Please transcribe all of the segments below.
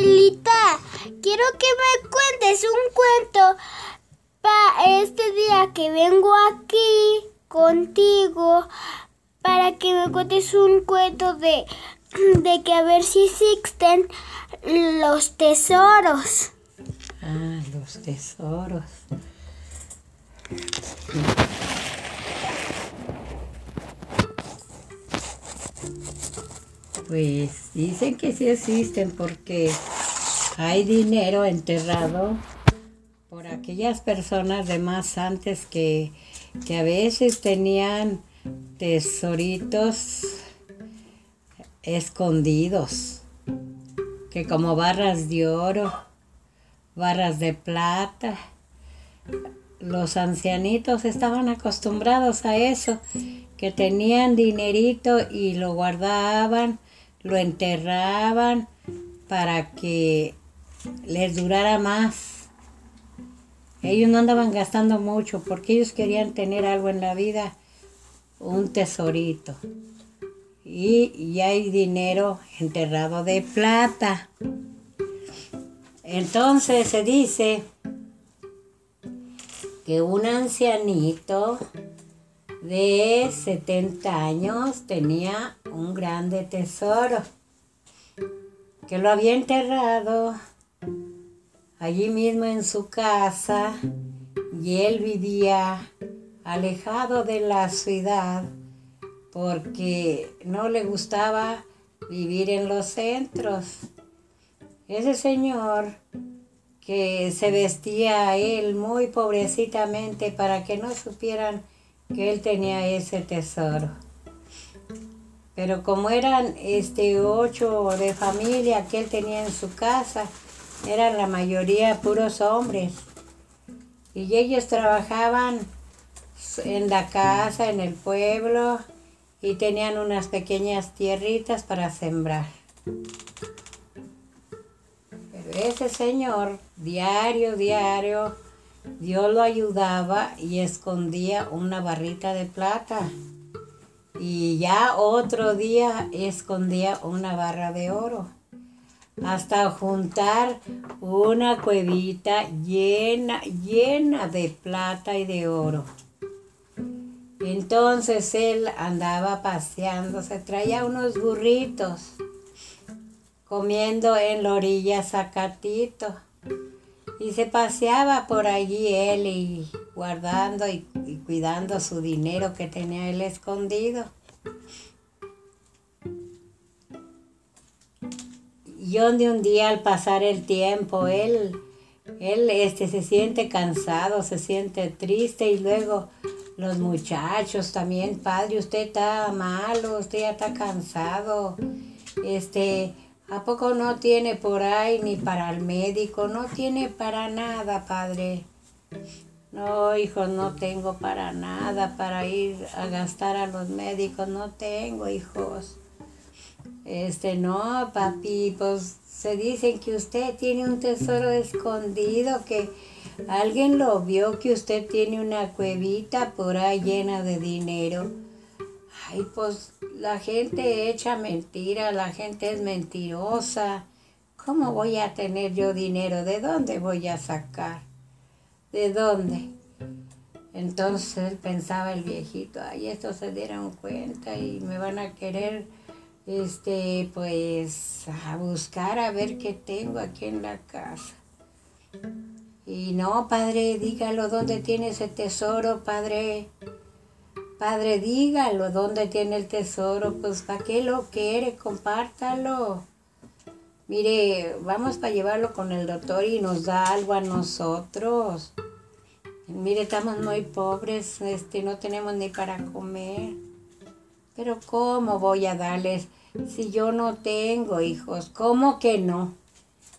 Abuelita, quiero que me cuentes un cuento para este día que vengo aquí contigo para que me cuentes un cuento de, de que a ver si existen los tesoros. Ah, los tesoros. Pues dicen que sí existen porque hay dinero enterrado por aquellas personas de más antes que, que a veces tenían tesoritos escondidos, que como barras de oro, barras de plata, los ancianitos estaban acostumbrados a eso, que tenían dinerito y lo guardaban, lo enterraban para que les durara más. Ellos no andaban gastando mucho porque ellos querían tener algo en la vida, un tesorito. Y, y hay dinero enterrado de plata. Entonces se dice que un ancianito de 70 años tenía un grande tesoro que lo había enterrado allí mismo en su casa y él vivía alejado de la ciudad porque no le gustaba vivir en los centros. Ese señor que se vestía él muy pobrecitamente para que no supieran que él tenía ese tesoro. Pero como eran este ocho de familia que él tenía en su casa, eran la mayoría puros hombres. Y ellos trabajaban en la casa, en el pueblo, y tenían unas pequeñas tierritas para sembrar. Pero ese señor, diario, diario, Dios lo ayudaba y escondía una barrita de plata. Y ya otro día escondía una barra de oro. Hasta juntar una cuevita llena, llena de plata y de oro. Entonces él andaba paseando, se traía unos burritos, comiendo en la orilla zacatito. Y se paseaba por allí él y guardando y, y cuidando su dinero que tenía él escondido. Y donde un día al pasar el tiempo, él, él este, se siente cansado, se siente triste y luego los muchachos también, padre, usted está malo, usted ya está cansado, este, ¿a poco no tiene por ahí ni para el médico? No tiene para nada, padre. No, hijos, no tengo para nada para ir a gastar a los médicos, no tengo, hijos. Este, no, papi, pues se dice que usted tiene un tesoro escondido, que alguien lo vio, que usted tiene una cuevita por ahí llena de dinero. Ay, pues la gente echa mentira, la gente es mentirosa. ¿Cómo voy a tener yo dinero? ¿De dónde voy a sacar? ¿De dónde? Entonces pensaba el viejito, ay, estos se dieron cuenta y me van a querer, este, pues, a buscar a ver qué tengo aquí en la casa. Y no, padre, dígalo dónde tiene ese tesoro, padre. Padre, dígalo dónde tiene el tesoro, pues para qué lo quiere, compártalo. Mire, vamos para llevarlo con el doctor y nos da algo a nosotros. Mire, estamos muy pobres, este, no tenemos ni para comer. Pero ¿cómo voy a darles si yo no tengo hijos? ¿Cómo que no?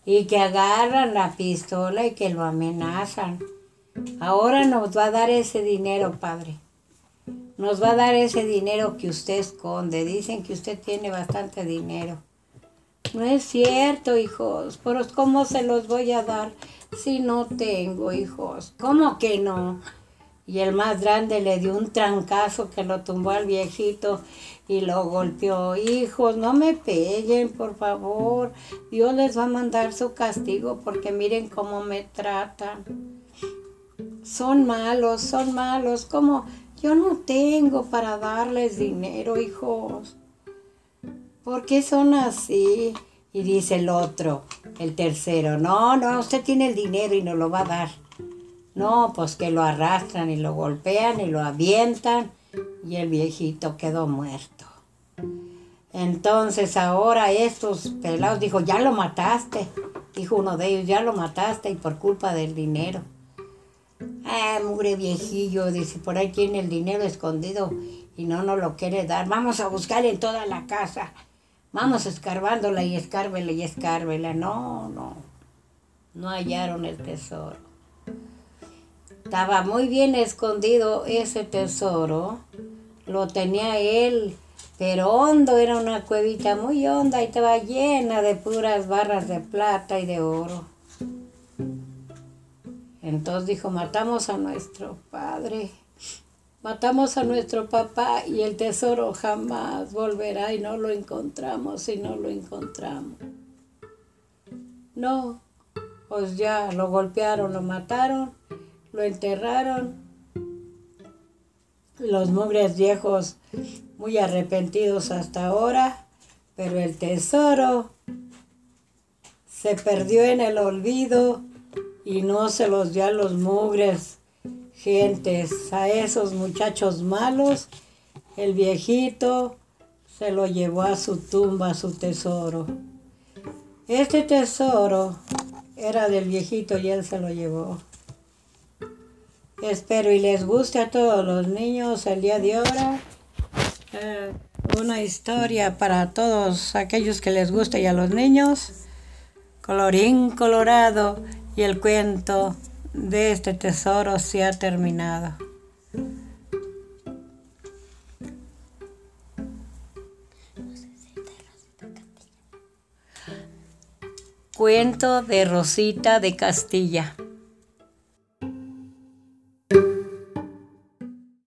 Y que agarran la pistola y que lo amenazan. Ahora nos va a dar ese dinero, padre. Nos va a dar ese dinero que usted esconde. Dicen que usted tiene bastante dinero. No es cierto, hijos. Pero ¿cómo se los voy a dar si no tengo hijos? ¿Cómo que no? Y el más grande le dio un trancazo que lo tumbó al viejito y lo golpeó. Hijos, no me peguen, por favor. Dios les va a mandar su castigo porque miren cómo me tratan. Son malos, son malos. Como yo no tengo para darles dinero, hijos. ¿Por qué son así? Y dice el otro, el tercero, no, no, usted tiene el dinero y no lo va a dar. No, pues que lo arrastran y lo golpean y lo avientan y el viejito quedó muerto. Entonces ahora estos pelados dijo, ya lo mataste. Dijo uno de ellos, ya lo mataste y por culpa del dinero. Ah, mugre viejillo, dice, por ahí tiene el dinero escondido y no nos lo quiere dar. Vamos a buscar en toda la casa. Vamos escarbándola y escárbela y escárbela. No, no, no hallaron el tesoro. Estaba muy bien escondido ese tesoro. Lo tenía él, pero hondo, era una cuevita muy honda y estaba llena de puras barras de plata y de oro. Entonces dijo, matamos a nuestro padre, matamos a nuestro papá y el tesoro jamás volverá y no lo encontramos y no lo encontramos. No, pues ya lo golpearon, lo mataron lo enterraron. Los mugres viejos muy arrepentidos hasta ahora, pero el tesoro se perdió en el olvido y no se los dio a los mugres gentes, a esos muchachos malos. El viejito se lo llevó a su tumba, su tesoro. Este tesoro era del viejito y él se lo llevó. Espero y les guste a todos los niños el día de ahora. Eh, una historia para todos aquellos que les guste y a los niños. Colorín colorado y el cuento de este tesoro se ha terminado. Cuento de Rosita de Castilla.